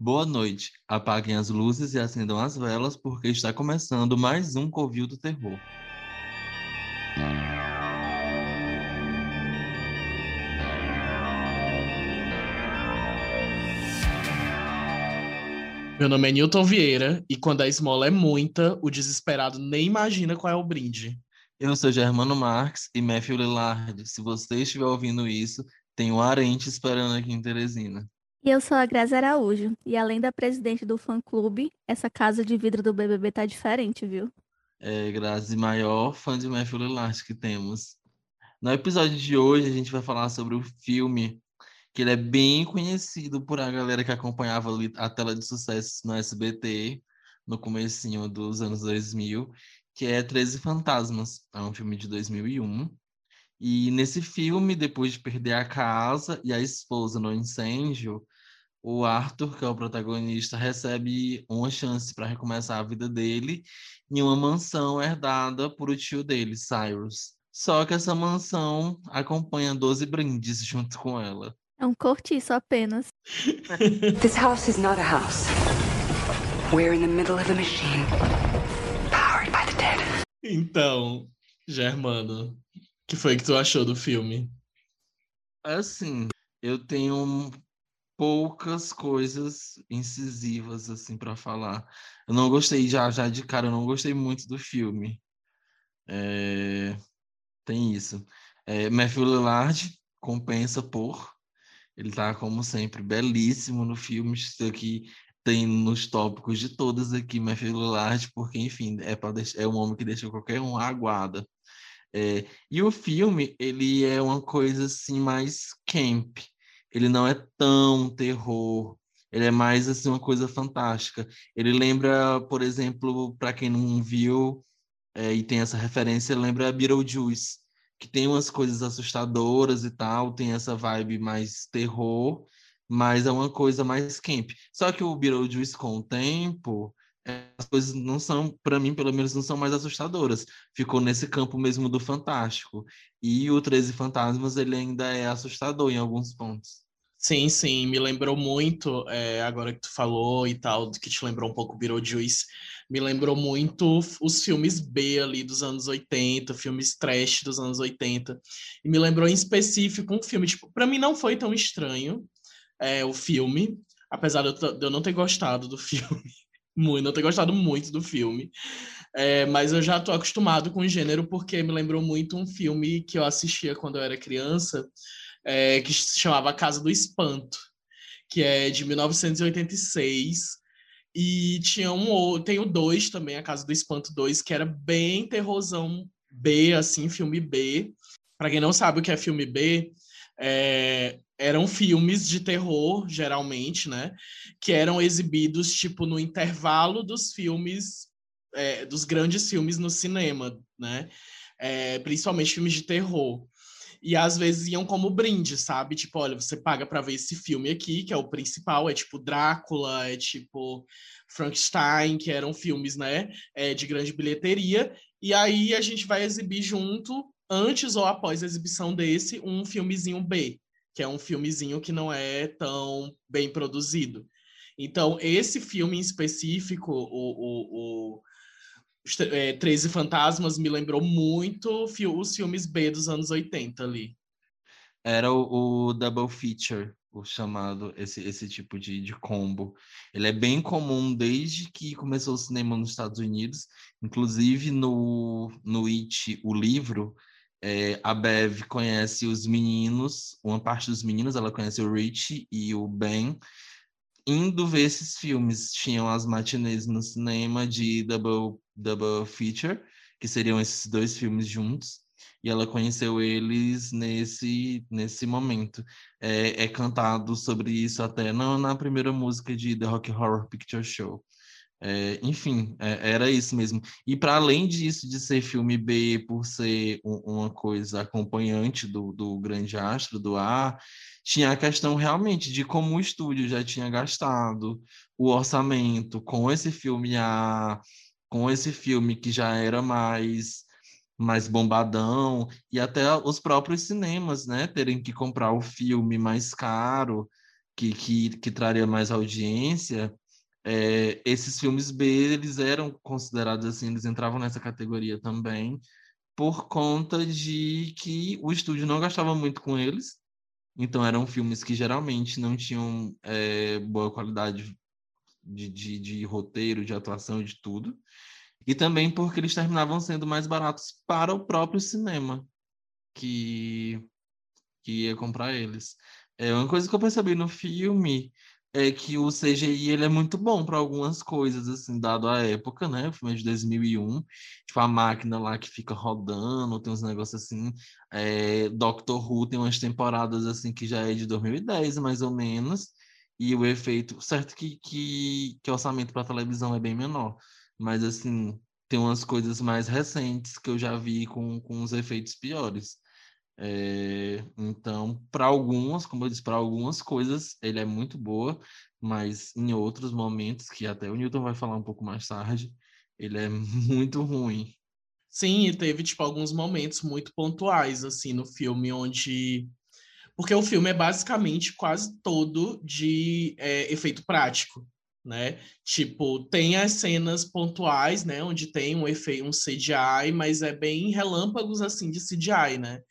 Boa noite. Apaguem as luzes e acendam as velas, porque está começando mais um Covil do Terror. Meu nome é Newton Vieira e quando a esmola é muita, o desesperado nem imagina qual é o brinde. Eu sou Germano Marques e Matthew Lillard. Se você estiver ouvindo isso, tem um arente esperando aqui em Teresina. E eu sou a Grazi Araújo. E além da presidente do fã-clube, essa casa de vidro do BBB tá diferente, viu? É, Grazi, maior fã de Matthew Lillard que temos. No episódio de hoje, a gente vai falar sobre o filme que ele é bem conhecido por a galera que acompanhava a tela de sucesso no SBT no comecinho dos anos 2000, que é 13 Fantasmas. É um filme de 2001. E nesse filme, depois de perder a casa e a esposa no incêndio, o Arthur, que é o protagonista, recebe uma chance para recomeçar a vida dele em uma mansão herdada por o tio dele, Cyrus. Só que essa mansão acompanha 12 brindes junto com ela. É um cortiço apenas. This house is not a house. We're in the middle of a machine. Powered by the dead. Então, Germano, que foi que tu achou do filme? Assim, eu tenho poucas coisas incisivas assim para falar. Eu não gostei já já de cara, eu não gostei muito do filme. É... Tem isso. É, Matthew Lillard compensa por ele tá, como sempre, belíssimo no filme. Isso aqui tem nos tópicos de todas aqui, Matthew Lillard, porque, enfim, é, deixar, é um homem que deixa qualquer um aguada. É, e o filme, ele é uma coisa, assim, mais camp. Ele não é tão terror. Ele é mais, assim, uma coisa fantástica. Ele lembra, por exemplo, para quem não viu é, e tem essa referência, lembra Beetlejuice que tem umas coisas assustadoras e tal, tem essa vibe mais terror, mas é uma coisa mais camp. Só que o Beetlejuice com o tempo, as coisas não são, para mim, pelo menos, não são mais assustadoras. Ficou nesse campo mesmo do fantástico. E o 13 Fantasmas, ele ainda é assustador em alguns pontos. Sim, sim, me lembrou muito, é, agora que tu falou e tal, que te lembrou um pouco Beetlejuice, me lembrou muito os filmes B ali dos anos 80, filmes trash dos anos 80, e me lembrou em específico um filme, tipo, pra mim não foi tão estranho é, o filme, apesar de eu, de eu, não ter gostado do filme, muito, não ter gostado muito do filme, é, mas eu já tô acostumado com o gênero porque me lembrou muito um filme que eu assistia quando eu era criança, é, que se chamava Casa do Espanto, que é de 1986. E tinha um tem o dois também, a Casa do Espanto 2, que era bem terrorzão B, assim, filme B. Para quem não sabe o que é filme B, é, eram filmes de terror, geralmente, né? Que eram exibidos, tipo, no intervalo dos filmes, é, dos grandes filmes no cinema, né? É, principalmente filmes de terror. E às vezes iam como brinde, sabe? Tipo, olha, você paga para ver esse filme aqui, que é o principal, é tipo Drácula, é tipo Frankenstein, que eram filmes, né, é, de grande bilheteria. E aí a gente vai exibir junto, antes ou após a exibição desse, um filmezinho B, que é um filmezinho que não é tão bem produzido. Então, esse filme em específico, o, o, o é, 13 Fantasmas me lembrou muito os filmes B dos anos 80 ali. Era o, o double feature, o chamado, esse, esse tipo de, de combo. Ele é bem comum desde que começou o cinema nos Estados Unidos, inclusive no, no It, o livro, é, a Bev conhece os meninos, uma parte dos meninos, ela conhece o Rich e o Ben, indo ver esses filmes. Tinham as matinês no cinema de double, double feature, que seriam esses dois filmes juntos. E ela conheceu eles nesse, nesse momento. É, é cantado sobre isso até na, primeira música de The Rock Horror Picture Show. É, enfim, é, era isso mesmo. E para além disso, de ser filme B, por ser um, uma coisa acompanhante do, do grande astro, do A, tinha a questão realmente de como o estúdio já tinha gastado o orçamento com esse filme A, com esse filme que já era mais mais bombadão e até os próprios cinemas, né, terem que comprar o filme mais caro que, que, que traria mais audiência, é, esses filmes B, eles eram considerados assim, eles entravam nessa categoria também, por conta de que o estúdio não gastava muito com eles, então eram filmes que geralmente não tinham é, boa qualidade de, de, de roteiro, de atuação, de tudo, e também porque eles terminavam sendo mais baratos para o próprio cinema que, que ia comprar eles. É uma coisa que eu percebi no filme é que o CGI ele é muito bom para algumas coisas, assim, dado a época, né? O filme é de 2001, tipo, a máquina lá que fica rodando, tem uns negócios assim. É, Doctor Who tem umas temporadas, assim, que já é de 2010, mais ou menos, e o efeito, certo que, que, que orçamento para televisão é bem menor, mas, assim, tem umas coisas mais recentes que eu já vi com, com os efeitos piores. É, então, para algumas, como eu disse, para algumas coisas ele é muito boa, mas em outros momentos, que até o Newton vai falar um pouco mais tarde, ele é muito ruim. Sim, e teve tipo alguns momentos muito pontuais assim no filme onde porque o filme é basicamente quase todo de é, efeito prático, né? Tipo, tem as cenas pontuais, né, onde tem um efeito, um CGI, mas é bem relâmpagos assim de CGI, né?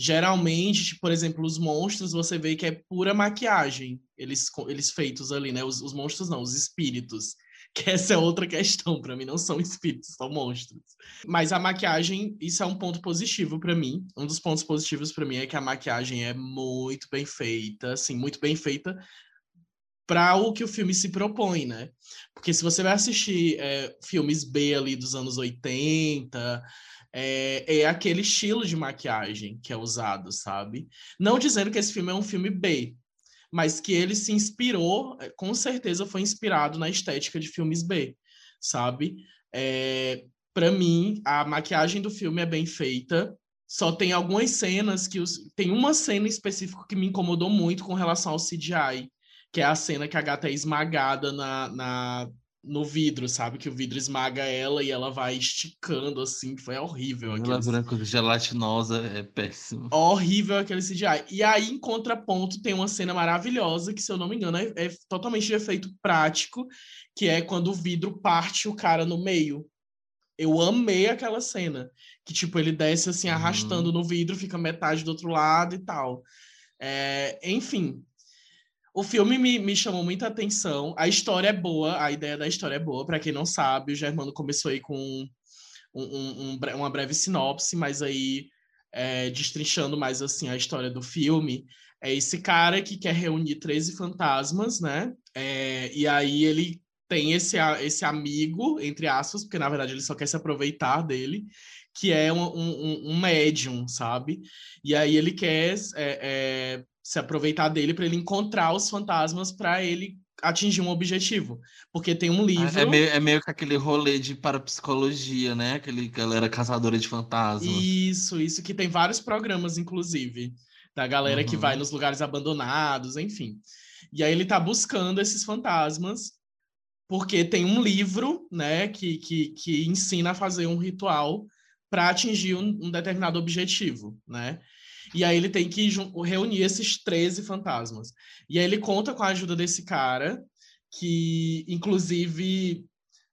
Geralmente, tipo, por exemplo, os monstros você vê que é pura maquiagem, eles, eles feitos ali, né? Os, os monstros não, os espíritos. Que essa é outra questão, para mim não são espíritos, são monstros. Mas a maquiagem, isso é um ponto positivo para mim. Um dos pontos positivos para mim é que a maquiagem é muito bem feita, assim, muito bem feita para o que o filme se propõe, né? Porque se você vai assistir é, filmes B ali dos anos 80, é, é, aquele estilo de maquiagem que é usado, sabe? Não dizendo que esse filme é um filme B, mas que ele se inspirou, é, com certeza foi inspirado na estética de filmes B, sabe? É, para mim, a maquiagem do filme é bem feita. Só tem algumas cenas que os... tem uma cena específica que me incomodou muito com relação ao CGI, que é a cena que a gata é esmagada na, na no vidro, sabe? Que o vidro esmaga ela e ela vai esticando assim, foi horrível. Ela vira coisa gelatinosa, é péssimo. Horrível aquele CGI. E aí, em contraponto, tem uma cena maravilhosa, que se eu não me engano, é, é totalmente de efeito prático, que é quando o vidro parte o cara no meio. Eu amei aquela cena. Que, tipo, ele desce assim, arrastando uhum. no vidro, fica metade do outro lado e tal. É, enfim, o filme me, me chamou muita atenção. A história é boa, a ideia da história é boa. Para quem não sabe, o Germano começou aí com um, um, um, uma breve sinopse, mas aí é, destrinchando mais assim a história do filme. É esse cara que quer reunir 13 fantasmas, né? É, e aí ele tem esse, esse amigo, entre aspas, porque na verdade ele só quer se aproveitar dele, que é um, um, um médium, sabe? E aí ele quer é, é, se aproveitar dele para ele encontrar os fantasmas para ele atingir um objetivo. Porque tem um livro. É meio, é meio que aquele rolê de parapsicologia, né? Aquele galera caçadora de fantasmas. Isso, isso que tem vários programas, inclusive, da galera uhum. que vai nos lugares abandonados, enfim. E aí ele tá buscando esses fantasmas, porque tem um livro, né, que, que, que ensina a fazer um ritual para atingir um, um determinado objetivo, né? E aí ele tem que reunir esses 13 fantasmas. E aí ele conta com a ajuda desse cara, que inclusive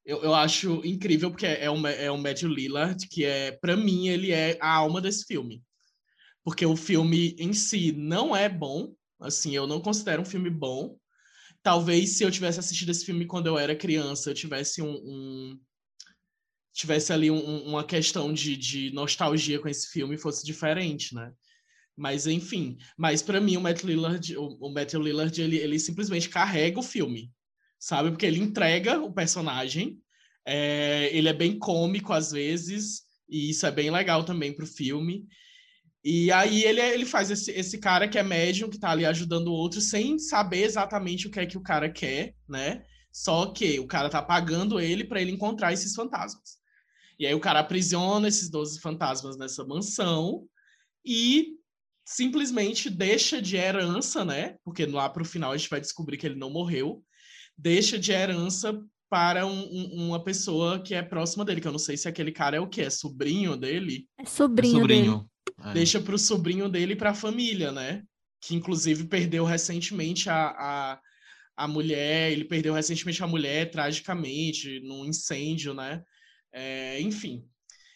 eu, eu acho incrível, porque é o, é o Matthew Lillard, que é, para mim, ele é a alma desse filme. Porque o filme em si não é bom, assim, eu não considero um filme bom. Talvez se eu tivesse assistido esse filme quando eu era criança, eu tivesse um, um tivesse ali um, uma questão de, de nostalgia com esse filme fosse diferente, né? Mas enfim, mas para mim o Matt Lillard, o, o Matt Lillard, ele, ele simplesmente carrega o filme, sabe? Porque ele entrega o personagem, é, ele é bem cômico às vezes, e isso é bem legal também pro filme. E aí ele, ele faz esse, esse cara que é médium, que tá ali ajudando o outro, sem saber exatamente o que é que o cara quer, né? Só que o cara tá pagando ele para ele encontrar esses fantasmas. E aí o cara aprisiona esses 12 fantasmas nessa mansão e simplesmente deixa de herança, né? Porque lá para o final a gente vai descobrir que ele não morreu, deixa de herança para um, um, uma pessoa que é próxima dele, que eu não sei se aquele cara é o que é sobrinho dele. É sobrinho, é sobrinho. dele. Deixa para o sobrinho dele e para a família, né? que inclusive perdeu recentemente a, a, a mulher, ele perdeu recentemente a mulher tragicamente num incêndio, né? É, enfim.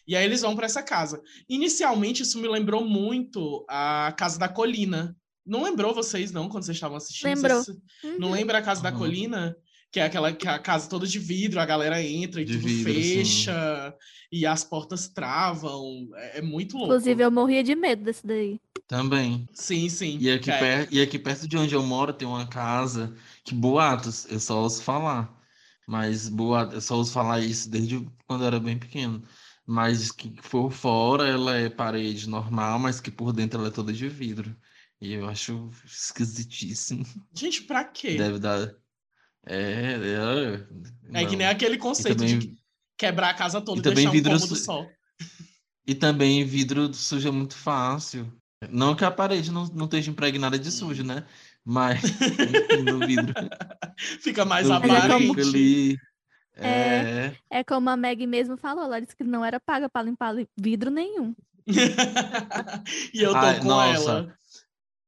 E aí eles vão para essa casa. Inicialmente isso me lembrou muito a Casa da Colina. Não lembrou vocês não quando vocês estavam assistindo? Lembrou. Vocês... Não lembra a Casa da Uhum. Colina? Que é aquela que é a casa toda de vidro, a galera entra e De tudo vidro, sim. fecha e as portas travam. É, é muito louco. Inclusive, eu morria de medo desse daí. Também. Sim, sim. E aqui, é- per... e aqui perto de onde eu moro tem uma casa que boatos, eu só ouço falar. Mas boatos, eu só ouço falar isso desde quando eu era bem pequeno. Mas que por fora ela é parede normal, mas que por dentro ela é toda de vidro. E eu acho esquisitíssimo. Gente, pra quê? Deve dar. É, é. É que nem aquele conceito de também, quebrar a casa toda e e também deixar um vidro cômodo su- só. e também vidro suja muito fácil. Não que a parede não, não esteja impregnada de sujo, né? Mas no vidro. Fica mais é aparente. fica ali. É. É. É como a Meg mesmo falou, ela disse que não era paga pra limpar li- vidro nenhum. e eu tô Ai, com nossa. ela.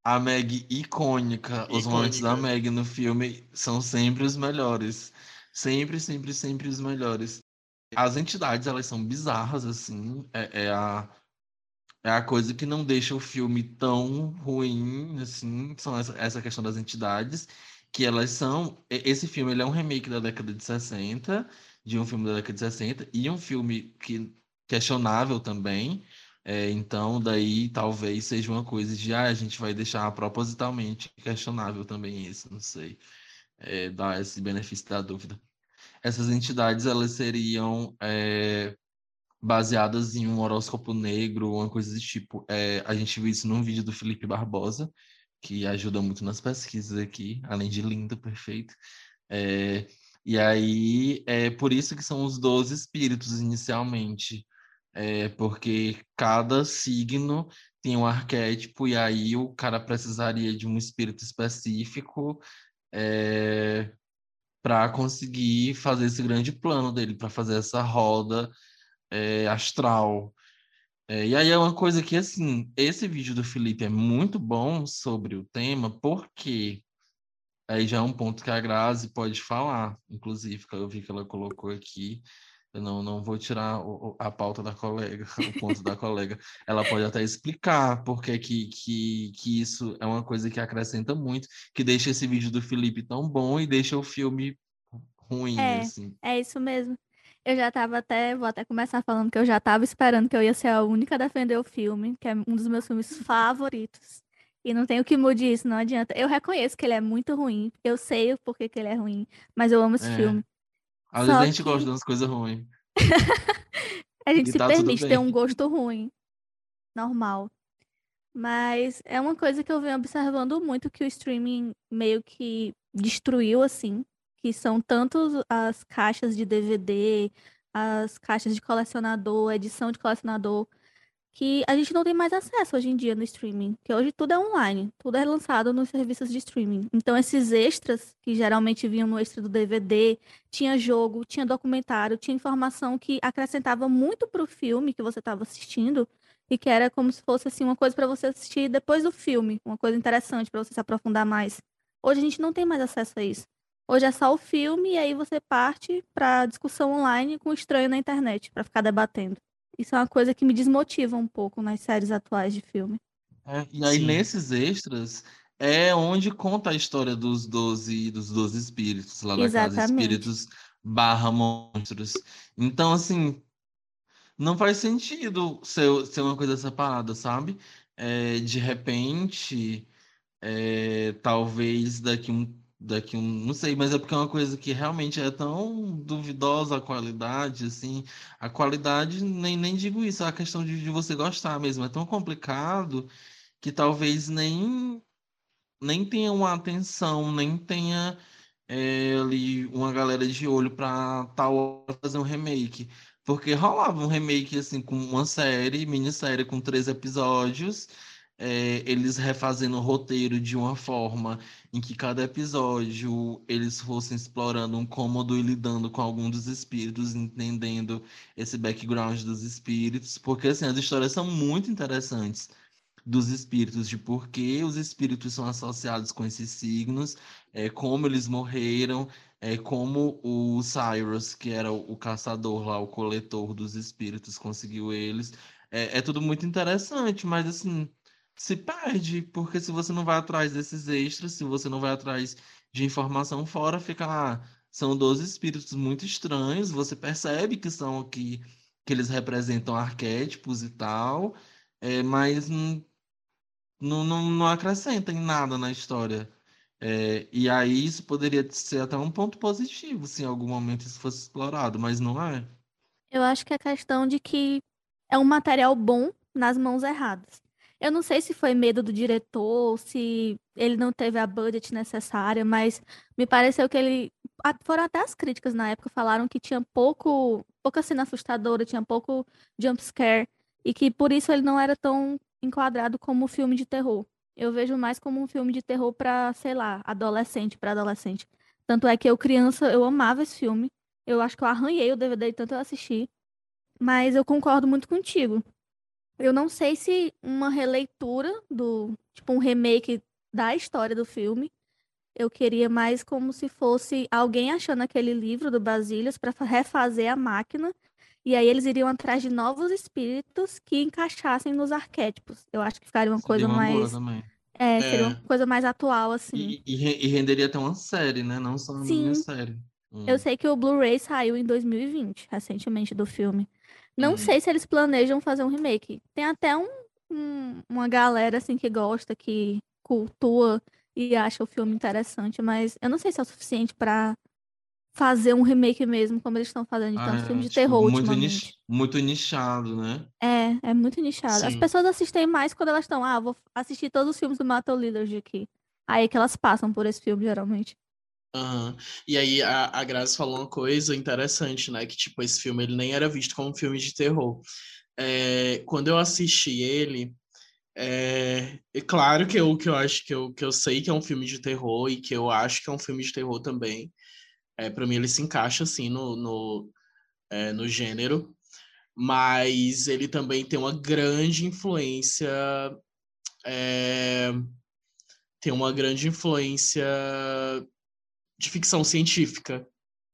A Meg icônica. Os momentos da Icônica. Meg no filme são sempre os melhores. Sempre, sempre, sempre os melhores. As entidades, elas são bizarras, assim. É, é a, é a coisa que não deixa o filme tão ruim, assim. São essa, essa questão das entidades. Que elas são... Esse filme, ele é um remake da década de 60. De um filme da década de 60. E um filme que questionável também. É, então, daí talvez seja uma coisa de ah, a gente vai deixar propositalmente questionável também isso, não sei. É, dar esse benefício da dúvida. Essas entidades, elas seriam é, baseadas em um horóscopo negro, uma coisa desse tipo. É, a gente viu isso num vídeo do Felipe Barbosa, que ajuda muito nas pesquisas aqui, além de lindo, perfeito. É, e aí, é por isso que são os 12 espíritos inicialmente. É porque cada signo tem um arquétipo, e aí o cara precisaria de um espírito específico para conseguir fazer esse grande plano dele, para fazer essa roda é, astral. É, e aí é uma coisa que, assim, esse vídeo do Felipe é muito bom sobre o tema, porque aí já é um ponto que a Grazi pode falar, inclusive, que eu vi que ela colocou aqui. Eu não, não vou tirar a pauta da colega, o ponto da colega. Ela pode até explicar por que, que, que, que isso é uma coisa que acrescenta muito, que deixa esse vídeo do Felipe tão bom e deixa o filme ruim, É. assim. É isso mesmo. Eu já tava até, vou até começar falando que eu já tava esperando que eu ia ser a única a defender o filme, que é um dos meus filmes favoritos. E não tem o que mude isso, não adianta. Eu reconheço que ele é muito ruim, eu sei o porquê que ele é ruim, mas eu amo esse É. filme. Às Só vezes a gente que- gosta das coisas ruins. A gente E se tá permite ter um gosto ruim. Normal. Mas é uma coisa que eu venho observando muito que o streaming meio que destruiu, assim. Que são tanto as caixas de DVD, as caixas de colecionador, edição de colecionador, que a gente não tem mais acesso hoje em dia no streaming. Que hoje tudo é online, tudo é lançado nos serviços de streaming. Então esses extras, que geralmente vinham no extra do DVD, tinha jogo, tinha documentário, tinha informação que acrescentava muito pro filme que você estava assistindo e que era como se fosse assim uma coisa para você assistir depois do filme, uma coisa interessante para você se aprofundar mais. Hoje a gente não tem mais acesso a isso. Hoje é só o filme e aí você parte para discussão online com o estranho na internet para ficar debatendo. Isso é uma coisa que me desmotiva um pouco nas séries atuais de filme. É, e aí, Sim. nesses extras, é onde conta a história dos 12, dos 12 espíritos lá da casa. Exatamente. Espíritos barra monstros. Então, assim, não faz sentido ser, ser uma coisa separada, sabe? É, de repente, é, talvez daqui um, daqui um, não sei, mas é porque é uma coisa que realmente é tão duvidosa a qualidade, assim, a qualidade, nem, nem digo isso, é a questão de, de você gostar mesmo, é tão complicado que talvez nem, nem tenha uma atenção, nem tenha é, ali uma galera de olho para tal fazer um remake. Porque rolava um remake assim com uma série, minissérie com três episódios, é, eles refazendo o roteiro de uma forma em que cada episódio eles fossem explorando um cômodo e lidando com algum dos espíritos, entendendo esse background dos espíritos, porque assim, as histórias são muito interessantes. dos espíritos, de por que os espíritos são associados com esses signos, é, como eles morreram, é, como o Cyrus, que era o, caçador lá, o coletor dos espíritos, conseguiu eles. É, é tudo muito interessante, mas assim, se perde, porque se você não vai atrás desses extras, se você não vai atrás de informação fora, fica lá. São 12 espíritos muito estranhos, você percebe que são aqui, que eles representam arquétipos e tal, é, mas não, não, não acrescenta em nada na história. É, e aí isso poderia ser até um ponto positivo se em algum momento isso fosse explorado, mas não é. Eu acho que é questão de que é um material bom nas mãos erradas. Eu não sei se foi medo do diretor, se ele não teve a budget necessária, mas me pareceu que ele. Foram até as críticas na época, falaram que tinha pouco, pouca cena assustadora, tinha pouco jump scare, e que por isso ele não era tão enquadrado como filme de terror. Eu vejo mais como um filme de terror para, sei lá, adolescente, para adolescente. Tanto é que eu, criança, eu amava esse filme. Eu acho que eu arranhei o DVD tanto eu assisti. Mas eu concordo muito contigo. Eu não sei se uma releitura do, tipo, um remake da história do filme. Eu queria mais como se fosse alguém achando aquele livro do Basílios para refazer a máquina. E aí eles iriam atrás de novos espíritos que encaixassem nos arquétipos. Eu acho que ficaria uma seria coisa uma mais. É, seria é. uma coisa mais atual, assim. E, e, e, renderia até uma série, né? Não só uma Sim. série. Hum. Eu sei que o Blu-ray saiu em 2020, recentemente, do filme. Não uhum. sei se eles planejam fazer um remake. Tem até um, um, uma galera assim que gosta, que cultua e acha o filme interessante, mas eu não sei se é o suficiente para fazer um remake mesmo, como eles estão fazendo de ah, tantos é, filmes de tipo, terror muito. Nich, muito nichado, né? É, é muito nichado. Sim. As pessoas assistem mais quando elas estão, ah, vou assistir todos os filmes do Metal Leaders aqui. Aí é que elas passam por esse filme, geralmente. Uhum. E aí a, a Grazi falou uma coisa interessante, né? Que tipo, esse filme ele nem era visto como um filme de terror. É, quando eu assisti ele, é, é, claro que eu, que eu acho que eu, que eu sei que é um filme de terror e que eu acho que é um filme de terror também. É, para mim ele se encaixa assim no, no, é, no gênero, mas ele também tem uma grande influência. É, tem uma grande influência de ficção científica,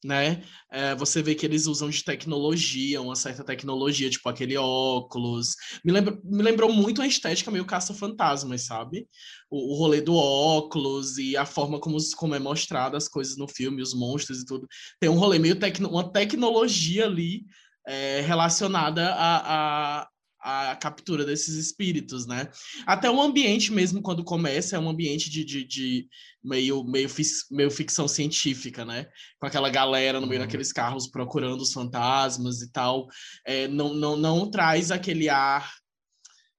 né? É, você vê que eles usam de tecnologia, uma certa tecnologia, tipo aquele óculos. Me, lembra, me lembrou muito a estética meio caça-fantasmas, sabe? O, o rolê do óculos e a forma como, como é mostrada as coisas no filme, os monstros e tudo. Tem um rolê meio tecno, uma tecnologia ali é, relacionada a, a, a captura desses espíritos, né? Até o ambiente mesmo, quando começa, é um ambiente de, de, de meio, meio, meio ficção científica, né? Com aquela galera no meio uhum. daqueles carros procurando os fantasmas e tal. É, não, não, não traz aquele ar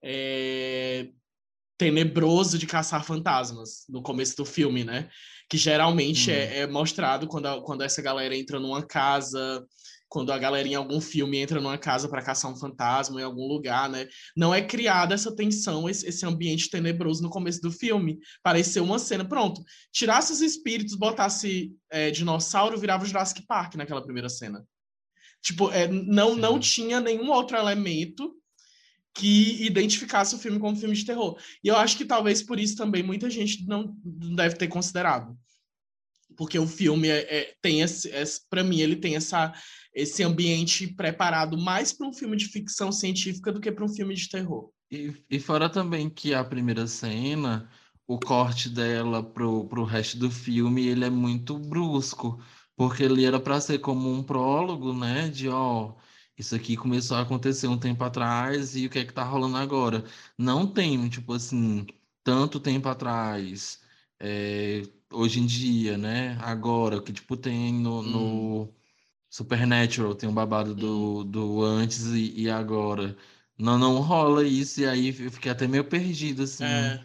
é, tenebroso de caçar fantasmas no começo do filme, né? Que geralmente uhum. é, é mostrado quando, a, quando essa galera entra numa casa quando a galera em algum filme entra numa casa para caçar um fantasma em algum lugar, né? Não é criada essa tensão, esse, ambiente tenebroso no começo do filme. Pareceu uma cena, pronto. Tirasse os espíritos, botasse é, dinossauro, virava o Jurassic Park naquela primeira cena. Tipo, é, não, não tinha nenhum outro elemento que identificasse o filme como filme de terror. E eu acho que talvez por isso também muita gente não deve ter considerado porque o filme é, é tem esse, esse para mim ele tem essa esse ambiente preparado mais para um filme de ficção científica do que para um filme de terror. E, e fora também que a primeira cena, o corte dela pro, pro resto do filme, ele é muito brusco, porque ele era para ser como um prólogo, né, de ó, isso aqui começou a acontecer um tempo atrás e o que é que tá rolando agora? Não tem, tipo assim, tanto tempo atrás, é, hoje em dia, né, agora, que tipo tem no, hum. no Supernatural, tem um babado do, do antes e, e, agora. Não, não rola isso, e aí eu fiquei até meio perdido, assim. É.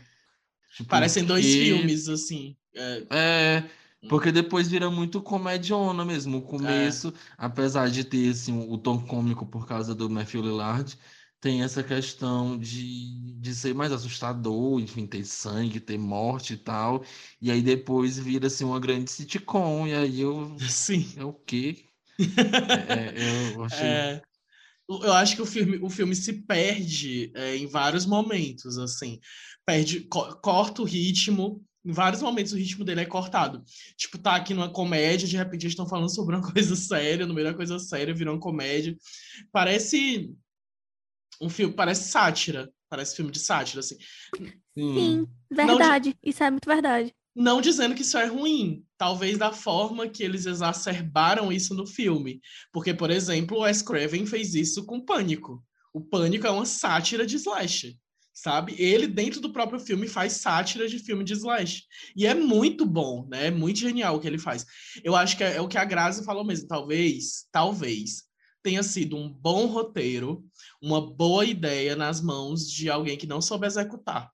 Tipo, Parecem dois filmes, assim. É. é, porque depois vira muito comediona mesmo. O começo, é. apesar de ter assim, o tom cômico por causa do Matthew Lillard, tem essa questão de, de ser mais assustador, enfim, ter sangue, ter morte e tal. E aí depois vira assim, uma grande sitcom, e aí eu. Sim. É o quê? É, é, eu achei. É, eu acho que o filme, o filme se perde é, em vários momentos, assim. Perde, co corta o ritmo, em vários momentos o ritmo dele é cortado. Tipo, tá aqui numa comédia, de repente eles estão falando sobre uma coisa séria, no meio da coisa séria virou uma comédia. Parece um filme, parece sátira, parece filme de sátira, assim. Sim, verdade. Não, isso é muito verdade. Não dizendo que isso é ruim, talvez da forma que eles exacerbaram isso no filme. Porque, por exemplo, o Wes Craven fez isso com Pânico. O Pânico é uma sátira de slash sabe? Ele, dentro do próprio filme, faz sátira de filme de slash. E é muito bom, né? É muito genial o que ele faz. Eu acho que é, é o que a Grazi falou mesmo. Talvez, talvez, tenha sido um bom roteiro, uma boa ideia nas mãos de alguém que não soube executar,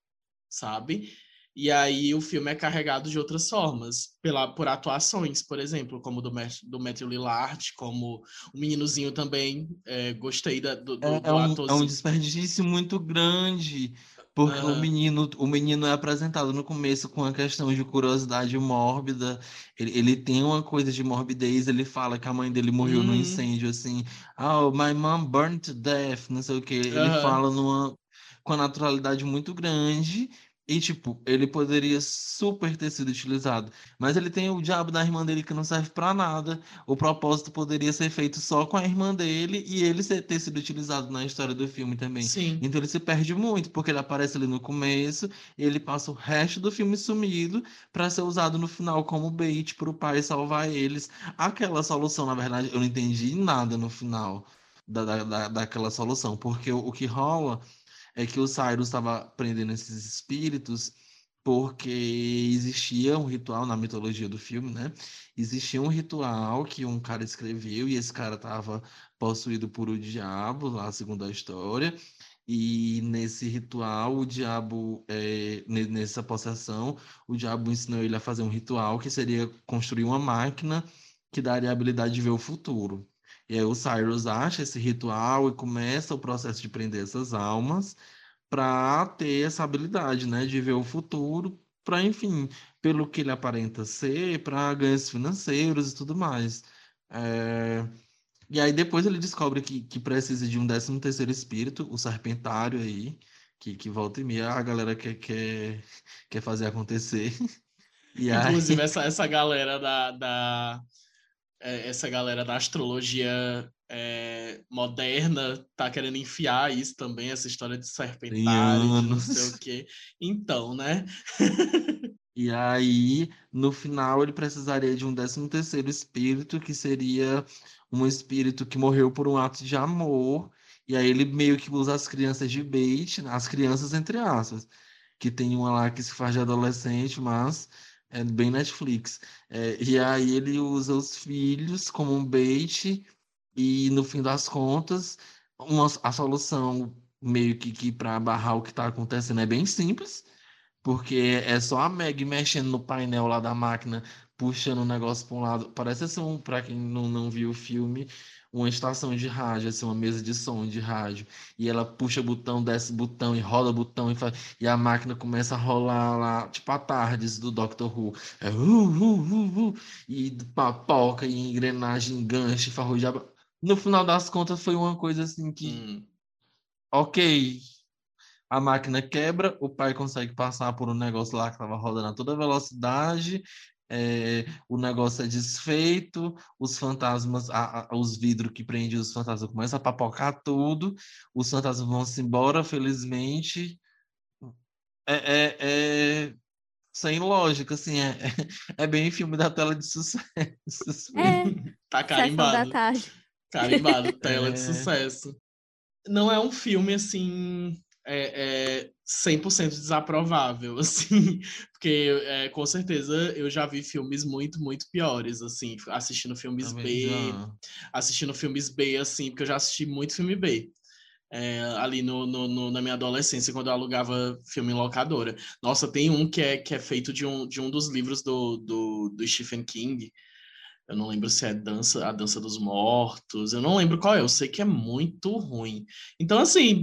sabe? E aí o filme é carregado de outras formas, pela, por atuações, por exemplo, como do, do Matthew Lillard, como o meninozinho também, é, gostei da, do, do, é, é, um, é um desperdício muito grande, porque uhum. o menino o menino é apresentado no começo com a questão de curiosidade mórbida, ele, ele tem uma coisa de morbidez, ele fala que a mãe dele morreu uhum. no incêndio, assim, oh, my mom burned to death, não sei o que, ele uhum. fala numa com a naturalidade muito grande, e, tipo, ele poderia super ter sido utilizado. Mas ele tem o diabo da irmã dele que não serve para nada. O propósito poderia ser feito só com a irmã dele e ele ter sido utilizado na história do filme também. Sim. Então ele se perde muito, porque ele aparece ali no começo e ele passa o resto do filme sumido para ser usado no final como bait para o pai salvar eles. Aquela solução, na verdade, eu não entendi nada no final da, da, daquela solução, porque o, o que rola é que o Cyrus estava prendendo esses espíritos porque existia um ritual na mitologia do filme, né? Existia um ritual que um cara escreveu e esse cara estava possuído por o diabo, lá segundo a história. E nesse ritual, o diabo, é, nessa possessão, o diabo ensinou ele a fazer um ritual que seria construir uma máquina que daria a habilidade de ver o futuro. E aí o Cyrus acha esse ritual e começa o processo de prender essas almas para ter essa habilidade, né, de ver o futuro, para, enfim, pelo que ele aparenta ser, para ganhos financeiros e tudo mais. É... E aí depois ele descobre que, que precisa de um 13 terceiro espírito, o serpentário aí, que, que volta e meia a galera quer, quer, quer fazer acontecer. E Inclusive, aí... essa, essa galera da, da, é, essa galera da astrologia é, moderna tá querendo enfiar isso também, essa história de serpentário, de não sei o quê. Então, né? e aí, no final, ele precisaria de um décimo terceiro espírito, que seria um espírito que morreu por um ato de amor. E aí ele meio que usa as crianças de bait, as crianças entre aspas, que tem uma lá que se faz de adolescente, mas é bem Netflix. É, e aí ele usa os filhos como um bait e no fim das contas uma, a solução meio que, que para barrar o que está acontecendo é bem simples, porque é só a Meg mexendo no painel lá da máquina, puxando o negócio para um lado. Parece assim, para quem não, não viu o filme, uma estação de rádio, assim, uma mesa de som de rádio, e ela puxa botão, desce botão e rola botão e, faz, e a máquina começa a rolar lá, tipo a tardes do Doctor Who. É uh, uh, uh, e papoca, e engrenagem, gancho, farrujaba. No final das contas, foi uma coisa assim que. Hum. Ok. A máquina quebra, o pai consegue passar por um negócio lá que estava rodando a toda velocidade, é, o negócio é desfeito, os fantasmas, a, a, os vidros que prendem os fantasmas começam a papocar tudo, os fantasmas vão se embora, felizmente. É, é, é sem lógica, assim, é, é, bem filme da tela de sucesso. É, tá carimbado. Carimbado, tela de é. sucesso. Não é um filme, assim, é, é 100% desaprovável, assim, porque é, com certeza eu já vi filmes muito, muito piores, assim, assistindo filmes B, assistindo filmes B, assim, porque eu já assisti muito filme B. É, ali no, no, no, na minha adolescência, quando eu alugava filme em locadora. Nossa, tem um que é, que é feito de um, de um dos livros do, do, do Stephen King. Eu não lembro se é dança, a Dança dos Mortos. Eu não lembro qual é. Eu sei que é muito ruim. Então, assim,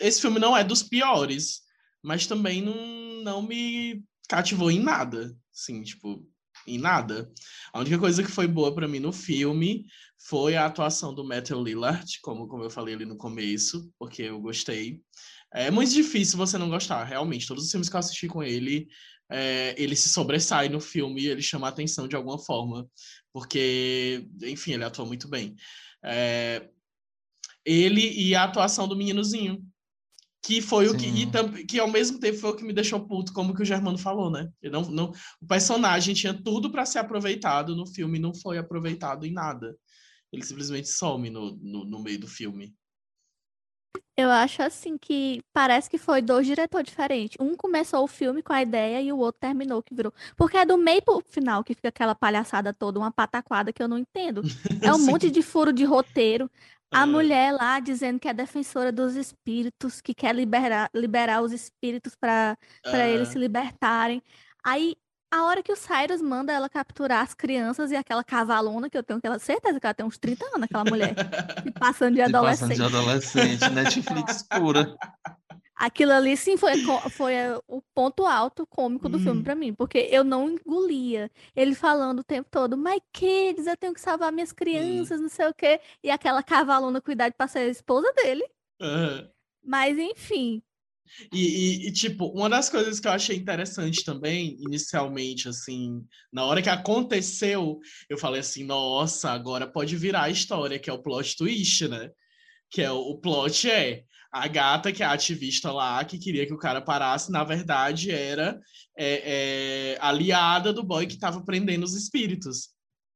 esse filme não é dos piores, mas também não, não me cativou em nada. Assim, tipo, em nada. A única coisa que foi boa para mim no filme foi a atuação do Matthew Lillard, como, como eu falei ali no começo, porque eu gostei. É muito difícil você não gostar, realmente. Todos os filmes que eu assisti com ele, é, ele se sobressai no filme, ele chama a atenção de alguma forma, porque, enfim, ele atua muito bem. É, ele e a atuação do meninozinho, que foi Sim. o que e, que ao mesmo tempo foi o que me deixou puto, como que o Germano falou, né? Ele não, não, o personagem tinha tudo para ser aproveitado no filme, não foi aproveitado em nada. Ele simplesmente some no, no, no meio do filme. Eu acho assim que parece que foi dois diretores diferentes. Um começou o filme com a ideia e o outro terminou que virou. Porque é do meio pro final que fica aquela palhaçada toda, uma pataquada que eu não entendo. É um monte de furo de roteiro. A é. mulher lá dizendo que é defensora dos espíritos, que quer liberar, liberar os espíritos para é. eles se libertarem. Aí, a hora que o Cyrus manda ela capturar as crianças e aquela cavalona, que eu tenho aquela certeza que ela tem uns 30 anos, aquela mulher, passando de adolescente. Passando de adolescente, Netflix pura. Aquilo ali, sim, foi, foi eh, o ponto alto cômico do filme para mim, porque eu não engolia ele falando o tempo todo, my kids, eu tenho que salvar minhas crianças, não sei o quê, e aquela cavalona cuidar de ser a esposa dele. Uhum. Mas, enfim. E, e, e, tipo, uma das coisas que eu achei interessante também, inicialmente, assim, na hora que aconteceu, eu falei assim, nossa, agora pode virar a história, que é o plot twist, né? Que é o, o plot é a gata, que é a ativista lá, que queria que o cara parasse, na verdade era é, é, aliada do boy que estava prendendo os espíritos.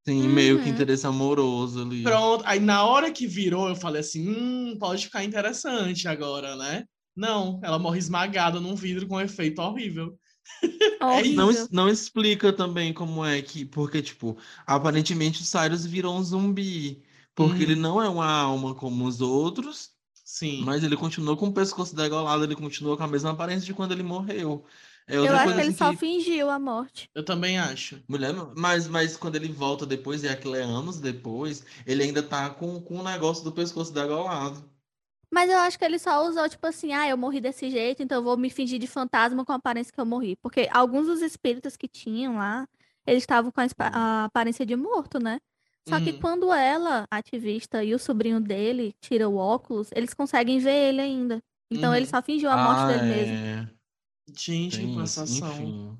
Sim, uhum. meio que uhum. interesse amoroso ali. Pronto, aí na hora que virou, eu falei assim: hum, pode ficar interessante agora, né? Não, ela morre esmagada num vidro com um efeito horrível. É não, não explica também como é que. Porque, tipo, aparentemente o Cyrus virou um zumbi. Porque ele não é uma alma como os outros. Sim. Mas ele continuou com o pescoço degolado, ele continuou com a mesma aparência de quando ele morreu. É eu acho que ele assim só que... fingiu a morte. Eu também acho. Mulher, mas, mas quando ele volta depois, e aquilo é anos depois, ele ainda tá com, com o negócio do pescoço degolado. Mas eu acho que ele só usou, tipo assim, ah, eu morri desse jeito, então eu vou me fingir de fantasma com a aparência que eu morri. Porque alguns dos espíritos que tinham lá, eles estavam com a, a aparência de morto, né? Só que uhum. quando ela, ativista, e o sobrinho dele tira o óculos, eles conseguem ver ele ainda. Então ele uhum. só fingiu a morte ah, dele mesmo. É. Gente, que passação.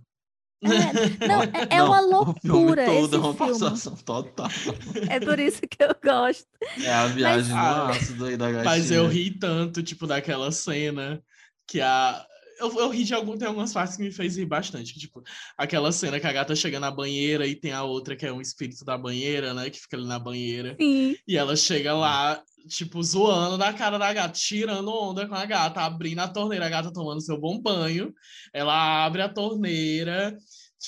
É, não, é, é não, uma loucura. O filme todo é uma passação total. É por isso que eu gosto. É a viagem mas, no ácido aí da gatinha. Mas eu ri tanto, tipo, daquela cena que a, eu, eu ri de algum, tem algumas partes que me fez rir bastante. Tipo, aquela cena que a gata chega na banheira e tem a outra que é um espírito da banheira, né? Que fica ali na banheira. Sim. E ela chega lá, tipo, zoando da cara da gata, tirando onda com a gata, abrindo a torneira, a gata tomando seu bom banho. Ela abre a torneira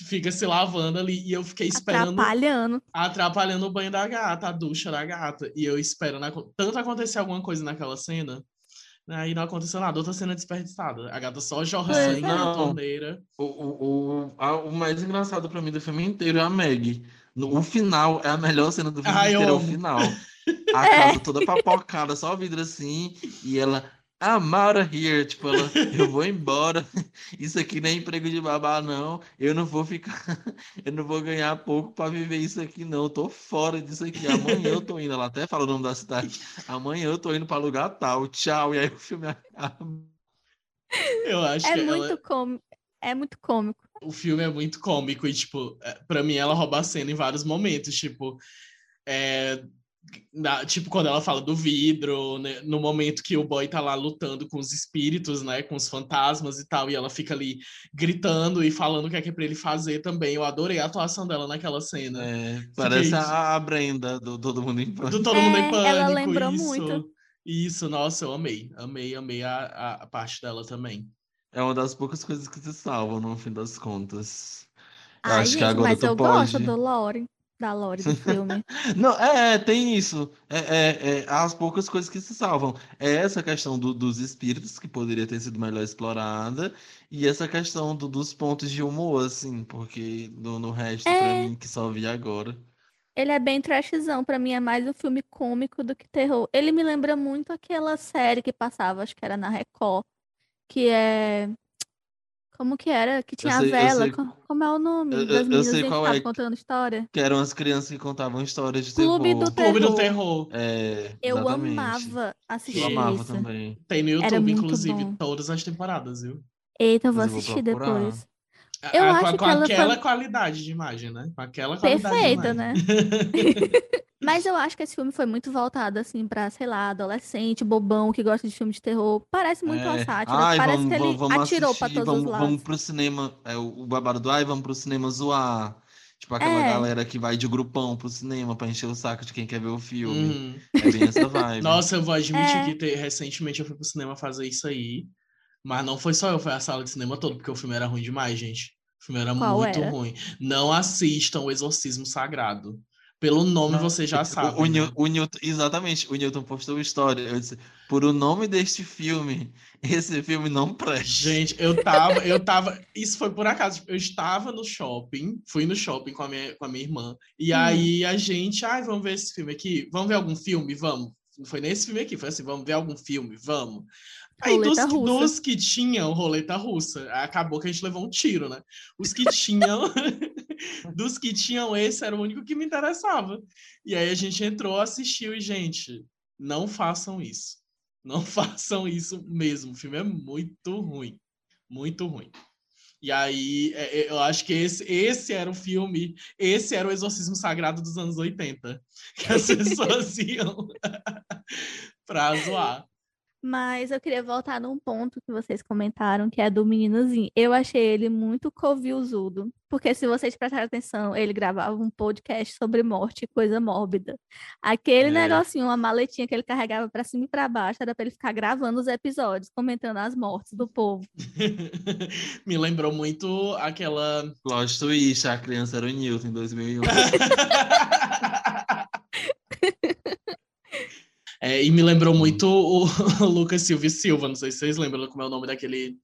fica se lavando ali e eu fiquei esperando atrapalhando atrapalhando o banho da gata, a ducha da gata e eu esperando tanto acontecer alguma coisa naquela cena Aí não aconteceu nada, outra cena desperdiçada. A gata só jorra é, sangue na torneira. O, o, o, a, o mais engraçado pra mim do filme inteiro é a Meg. No, o final é a melhor cena do filme Ai, inteiro, é o final. A é. casa toda papocada, só vidro assim, e ela I'm out of here. Tipo, ela, eu vou embora. Isso aqui não é emprego de babá, não. Eu não vou ficar. Eu não vou ganhar pouco para viver isso aqui, não. Eu tô fora disso aqui. Amanhã eu tô indo. Ela até fala o nome da cidade. Amanhã eu tô indo para lugar tal. Tchau. E aí o filme acaba. Eu acho é que muito ela... cômico. É muito cômico. O filme é muito cômico e, tipo, é, pra mim ela rouba a cena em vários momentos. Tipo, é, na, tipo, quando ela fala do vidro, né, no momento que o boy tá lá lutando com os espíritos, né, com os fantasmas e tal, e ela fica ali gritando e falando o que é que é pra ele fazer também. Eu adorei a atuação dela naquela cena. É, parece a Brenda do Todo Mundo em Pânico. Do Todo Mundo em é, Pânico, ela lembrou isso. muito. Isso, nossa, eu amei. Amei, amei a, a, a parte dela também. É uma das poucas coisas que se salvam, no fim das contas. Eu Ai, acho gente, que agora mas eu pode... gosto do Lauren da lore do filme. Não, é, é, tem isso. É, é, é, as poucas coisas que se salvam. É essa questão do, dos espíritos, que poderia ter sido melhor explorada, e essa questão do, dos pontos de humor, assim, porque no, no resto, é... pra mim, que só vi agora. Ele é bem trashzão, pra mim é mais um filme cômico do que terror. Ele me lembra muito aquela série que passava, acho que era na Record, que é Como que era? Que tinha sei- eu a vela. sei- co- Como é o nome Eu- eu- das eu meninas sei que qual é. contando história? Que eram as crianças que contavam histórias de Clube terror. do Clube do Terror. Terror. É, Eu exatamente. amava assistir Eu amava isso. também. Tem no YouTube, inclusive, bom. todas as temporadas, viu? Eita, eu vou Mas eu vou assistir depois. Eu Ah, acho com, que com ela foi- aquela qualidade de imagem, né? Com aquela qualidade Perfeita, de né? Mas eu acho que esse filme foi muito voltado, assim, pra, sei lá, adolescente, bobão, que gosta de filme de terror. Parece muito uma É. sátira. Ai, Parece vamos, que ele vamos, atirou pra assistir, todos os vamos, lados. vamos pro cinema. É, o, babado do ai, vamos pro cinema zoar. Tipo aquela É. galera que vai de grupão pro cinema pra encher o saco de quem quer ver o filme. Uhum. É bem essa vibe. Nossa, eu vou admitir É. que te- recentemente eu fui pro cinema fazer isso aí. Mas não foi só eu, foi a sala de cinema toda, porque o filme era ruim demais, gente. O filme era Qual muito era? ruim. Não assistam o Exorcismo Sagrado. Pelo nome Não, você já sabe. O, né? O Newton, exatamente, o Newton postou história. Eu disse, por o nome deste filme, esse filme não presta. Gente, eu tava, eu tava. Isso foi por acaso. Eu estava no shopping, fui no shopping com a minha, com a minha irmã. E Hum. aí a gente, ai, vamos ver esse filme aqui. Vamos ver algum filme? Vamos. Não foi nesse filme aqui, foi assim, vamos ver algum filme? Vamos. Aí dos, dos que tinham roleta russa, acabou que a gente levou um tiro, né? Os que tinham, dos que tinham esse era o único que me interessava. E aí a gente entrou, assistiu e, gente, não façam isso. Não façam isso mesmo. O filme é muito ruim. Muito ruim. E aí, é, é, eu acho que esse, esse era o filme, esse era o exorcismo sagrado dos anos 80. Que as pessoas iam pra zoar. Mas eu queria voltar num ponto que vocês comentaram, que é do meninozinho. Eu achei ele muito covilzudo, porque se vocês prestarem atenção, ele gravava um podcast sobre morte e coisa mórbida. Aquele É. negocinho, uma maletinha que ele carregava pra cima e pra baixo, era pra ele ficar gravando os episódios, comentando as mortes do povo. Me lembrou muito aquela. Plot twist, a criança era o Newton em 2001. É, e me lembrou muito o, o Lucas Silva e Silva, não sei se vocês lembram como é o nome daquele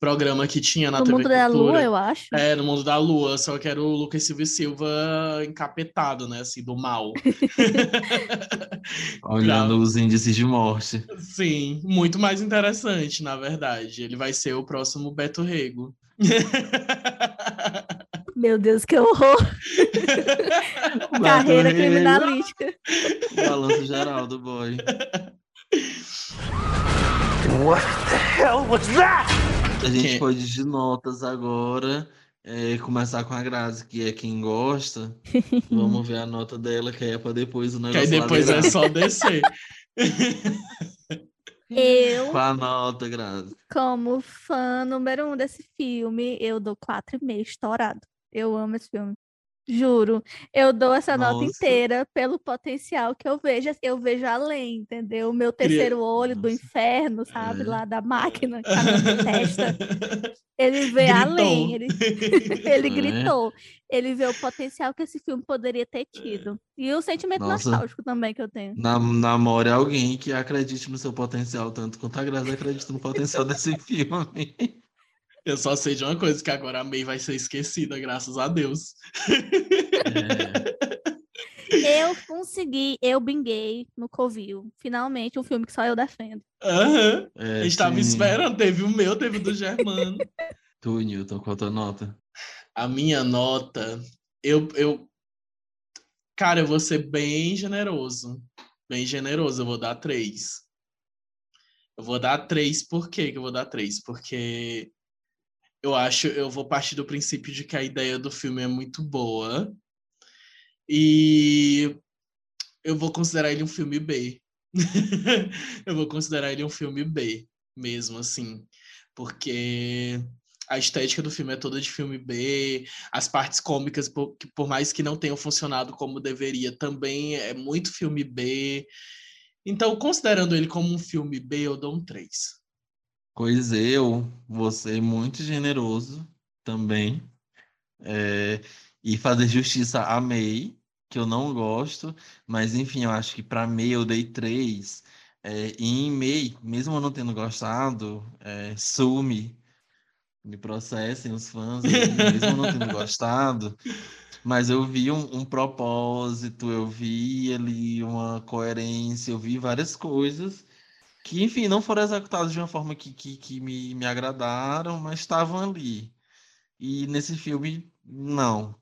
programa que tinha na No TV mundo da Cultura. lua, eu acho. É, no mundo da lua, só que era o Lucas Silva Silva encapetado, né, assim, do mal. Olhando os índices de morte. Sim, muito mais interessante, na verdade. Ele vai ser o próximo Beto Rego. Meu Deus, que horror! Carreira criminalística. Balanço geral do boy. What the hell was that? A gente Que- pode ir de notas agora. é, começar com a Grazi, que é quem gosta. Vamos ver a nota dela, que aí é pra depois o que negócio aí depois é só descer. Eu, Qual a nota, Grazi? como fã número um desse filme, eu dou 4,5 estourado. Eu amo esse filme. Juro. Eu dou essa nota Nossa. inteira pelo potencial que eu vejo. Eu vejo além, entendeu? O meu terceiro olho do Nossa. inferno, sabe? É. Lá da máquina que tá na minha testa. Ele vê além. Ele, ele É. gritou. Ele vê o potencial que esse filme poderia ter tido. E o sentimento Nossa. nostálgico também que eu tenho. Na- Namore alguém que acredite no seu potencial, tanto quanto a Grazi acredita no potencial desse filme. Eu só sei de uma coisa, que agora a May vai ser esquecida, graças a Deus. É, Eu consegui, eu binguei no Covil. Finalmente, um filme que só eu defendo. Aham. é, A gente tava sim. esperando, teve o meu, teve o do Germano. Tu, Newton, qual a tua nota? A minha nota, eu, eu. Cara, eu vou ser bem generoso. Bem generoso, eu vou dar três. Eu vou dar três, por quê que eu vou dar três? Porque eu acho, eu vou partir do princípio de que a ideia do filme é muito boa. E eu vou considerar ele um filme B. eu vou considerar ele um filme B, mesmo assim. Porque a estética do filme é toda de filme B, as partes cômicas, por, por mais que não tenham funcionado como deveria, também é muito filme B. Então, considerando ele como um filme B, eu dou um 3. Pois eu vou ser muito generoso também. é, e fazer justiça a May, que eu não gosto, mas enfim, eu acho que para May eu dei três. É, e em May, mesmo eu não tendo gostado, é, sume, me processem os fãs, mesmo eu não tendo gostado, mas eu vi um, um propósito, eu vi ali uma coerência, eu vi várias coisas que, enfim, não foram executados de uma forma que, que, que me, me agradaram, mas estavam ali. E nesse filme, não.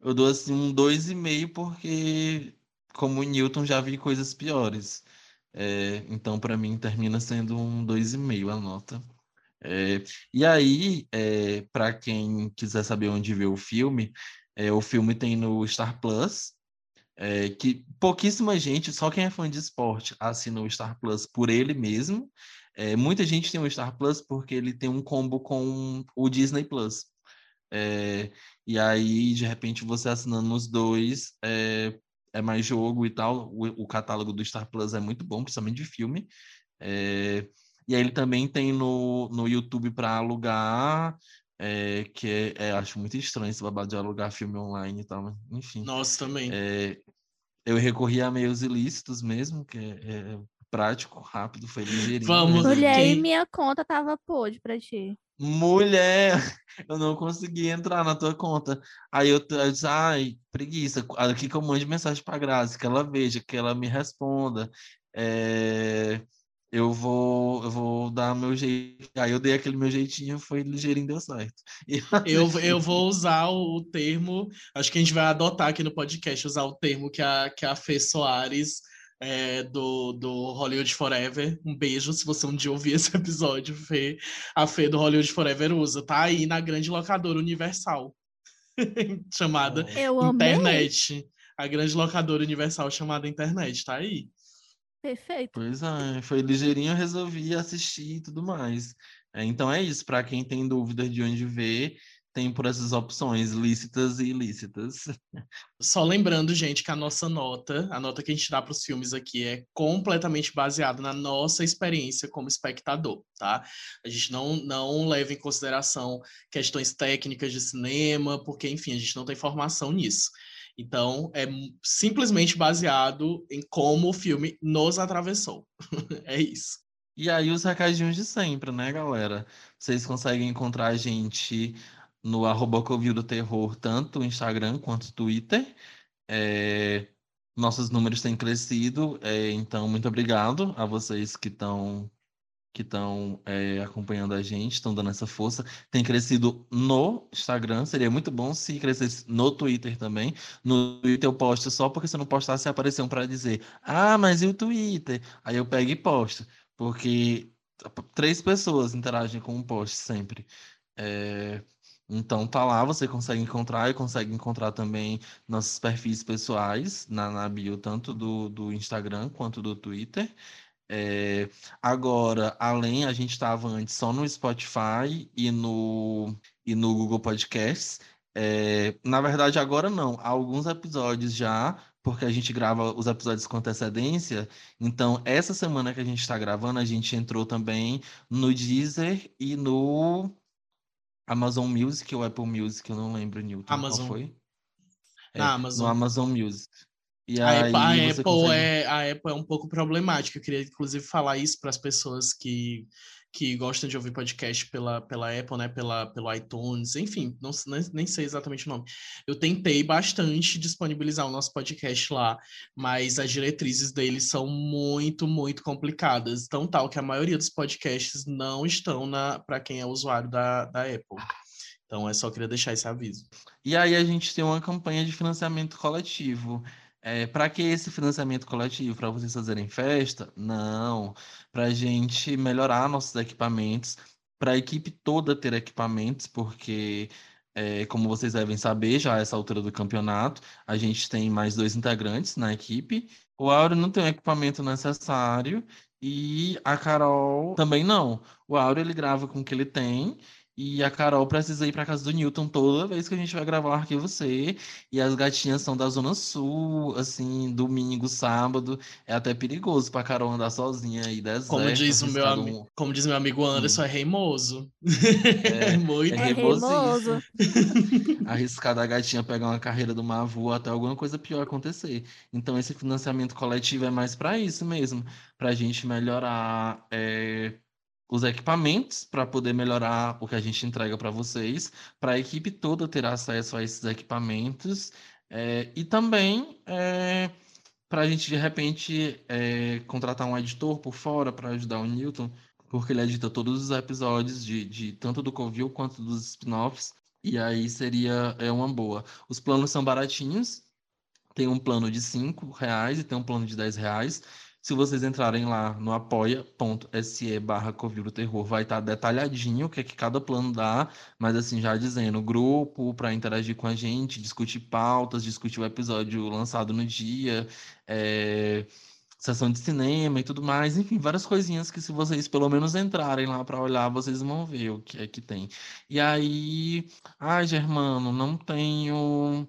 Eu dou assim um dois e meio porque, como Newton, já vi coisas piores. É, então, para mim, termina sendo um dois e meio a nota. É, e aí, é, para quem quiser saber onde ver o filme, é, o filme tem no Star Plus, é, que pouquíssima gente, só quem é fã de esporte, assina o Star Plus por ele mesmo. É, muita gente tem o Star Plus porque ele tem um combo com o Disney Plus. É, e aí, de repente, você assinando os dois, é, é mais jogo e tal. O, o, catálogo do Star Plus é muito bom, principalmente de filme. É, e aí ele também tem no, no YouTube para alugar, é, que é, é, acho muito estranho esse babado de alugar filme online e tal, enfim. Nossa, também. É, eu recorri a meios ilícitos mesmo, que é, é prático, rápido, foi ligeirinho. Vamos. Mulher, quem... e minha conta tava podre pra ti. Mulher, eu não consegui entrar na tua conta. Aí eu, eu disse, ai, preguiça. Aqui que eu mande mensagem pra Grazi, que ela veja, que ela me responda. É eu vou, eu vou dar meu jeito. Aí eu dei aquele meu jeitinho, foi ligeirinho, deu certo. Eu, eu vou usar o termo, acho que a gente vai adotar aqui no podcast, usar o termo que a, que a Fê Soares é, do, do Hollywood Forever. Um beijo se você um dia ouvir esse episódio, Fê. A Fê do Hollywood Forever usa. Tá aí na grande locadora universal. chamada eu internet. Amei. A grande locadora universal chamada internet, tá aí. Perfeito. Pois é, foi ligeirinho, eu resolvi assistir e tudo mais. É, então é isso, para quem tem dúvidas de onde ver, tem por essas opções, lícitas e ilícitas. Só lembrando, gente, que a nossa nota, a nota que a gente dá para os filmes aqui é completamente baseada na nossa experiência como espectador, tá? A gente não, não leva em consideração questões técnicas de cinema, porque, enfim, a gente não tem formação nisso. Então, é simplesmente baseado em como o filme nos atravessou. é isso. E aí, os recadinhos de sempre, né, galera? Vocês conseguem encontrar a gente no arroba do Terror, tanto no Instagram quanto no Twitter. É... Nossos números têm crescido, é... então muito obrigado a vocês que estão que estão é, acompanhando a gente, estão dando essa força. Tem crescido no Instagram, seria muito bom se crescesse no Twitter também. No Twitter eu posto só porque se eu não postasse apareceu para dizer, ah, mas e o Twitter? Aí eu pego e posto, porque três pessoas interagem com um post sempre. É... Então tá lá, você consegue encontrar e consegue encontrar também nossos perfis pessoais na, na bio, tanto do, do Instagram quanto do Twitter. É, agora, além, a gente estava antes só no Spotify e no, e no Google Podcasts. É, na verdade, agora não. Há alguns episódios já, porque a gente grava os episódios com antecedência. Então, essa semana que a gente está gravando, a gente entrou também no Deezer e no Amazon Music ou Apple Music, eu não lembro, Newton. Amazon. Qual foi? É, Amazon. No Amazon Music. E a, Apple, consegue... é, a Apple é um pouco problemática. Eu queria, inclusive, falar isso para as pessoas que, que gostam de ouvir podcast pela, pela Apple, né? Pela, pelo iTunes, enfim, não, nem, sei exatamente o nome. Eu tentei bastante disponibilizar o nosso podcast lá, mas as diretrizes deles são muito, muito complicadas. Tão tal que a maioria dos podcasts não estão para quem é usuário da, da Apple. Então, é só queria deixar esse aviso. E aí a gente tem uma campanha de financiamento coletivo. É, para que esse financiamento coletivo? Para vocês fazerem festa? Não. Para a gente melhorar nossos equipamentos, para a equipe toda ter equipamentos, porque, é, como vocês devem saber, já a essa altura do campeonato, a gente tem mais dois integrantes na equipe. O Áureo não tem o equipamento necessário e a Carol também não. O Áureo ele grava com o que ele tem e a Carol precisa ir para casa do Newton toda vez que a gente vai gravar o Arquivo C. E as gatinhas são da Zona Sul, assim, domingo, sábado. É até perigoso pra Carol andar sozinha aí, deserto. Como diz, o meu, um... como diz meu amigo Anderson, hum. é reimoso. É, muito. É, é reimoso. Arriscar da gatinha pegar uma carreira do Mavu até alguma coisa pior acontecer. Então, esse financiamento coletivo é mais para isso mesmo. Pra gente melhorar... É os equipamentos para poder melhorar o que a gente entrega para vocês, para a equipe toda ter acesso a esses equipamentos é, e também é, para a gente, de repente, é, contratar um editor por fora para ajudar o Newton, porque ele edita todos os episódios, de, de tanto do Covil quanto dos spin-offs, e aí seria é uma boa. Os planos são baratinhos, tem um plano de 5 reais e tem um plano de 10 reais. Se vocês entrarem lá no apoia.se barra Terror, vai estar tá detalhadinho o que é que cada plano dá, mas assim, já dizendo, grupo para interagir com a gente, discutir pautas, discutir o episódio lançado no dia, é, sessão de cinema e tudo mais, enfim, várias coisinhas que se vocês pelo menos entrarem lá para olhar, vocês vão ver o que é que tem. E aí, ai, Germano, não tenho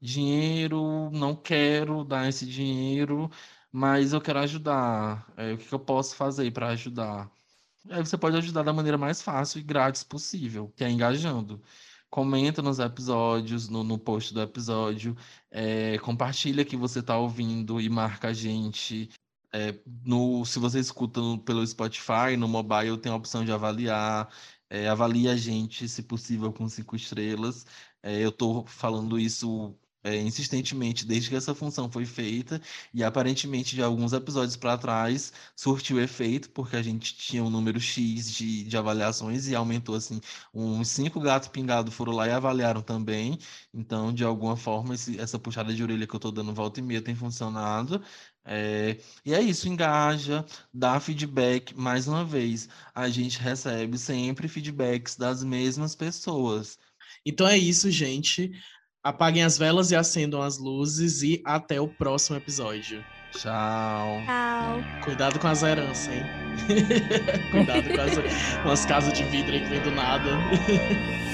dinheiro, não quero dar esse dinheiro mas eu quero ajudar. É, o que, que eu posso fazer para ajudar? Aí você pode ajudar da maneira mais fácil e grátis possível, que é engajando. Comenta nos episódios, no, no post do episódio, é, compartilha que você está ouvindo e marca a gente. É, no, se você escuta no, pelo Spotify, no mobile tem a opção de avaliar. É, avalie a gente, se possível, com cinco estrelas. É, eu estou falando isso é, insistentemente desde que essa função foi feita e aparentemente de alguns episódios para trás surtiu efeito porque a gente tinha um número X de, de avaliações e aumentou assim uns cinco gatos pingados foram lá e avaliaram também então de alguma forma esse, essa puxada de orelha que eu estou dando volta e meia tem funcionado é, e é isso, engaja, dá feedback. Mais uma vez, a gente recebe sempre feedbacks das mesmas pessoas. Então é isso, gente. Apaguem as velas e acendam as luzes e até o próximo episódio. Tchau. Tchau. Cuidado com as heranças, hein? Cuidado com as, com as casas de vidro aí que vem do nada.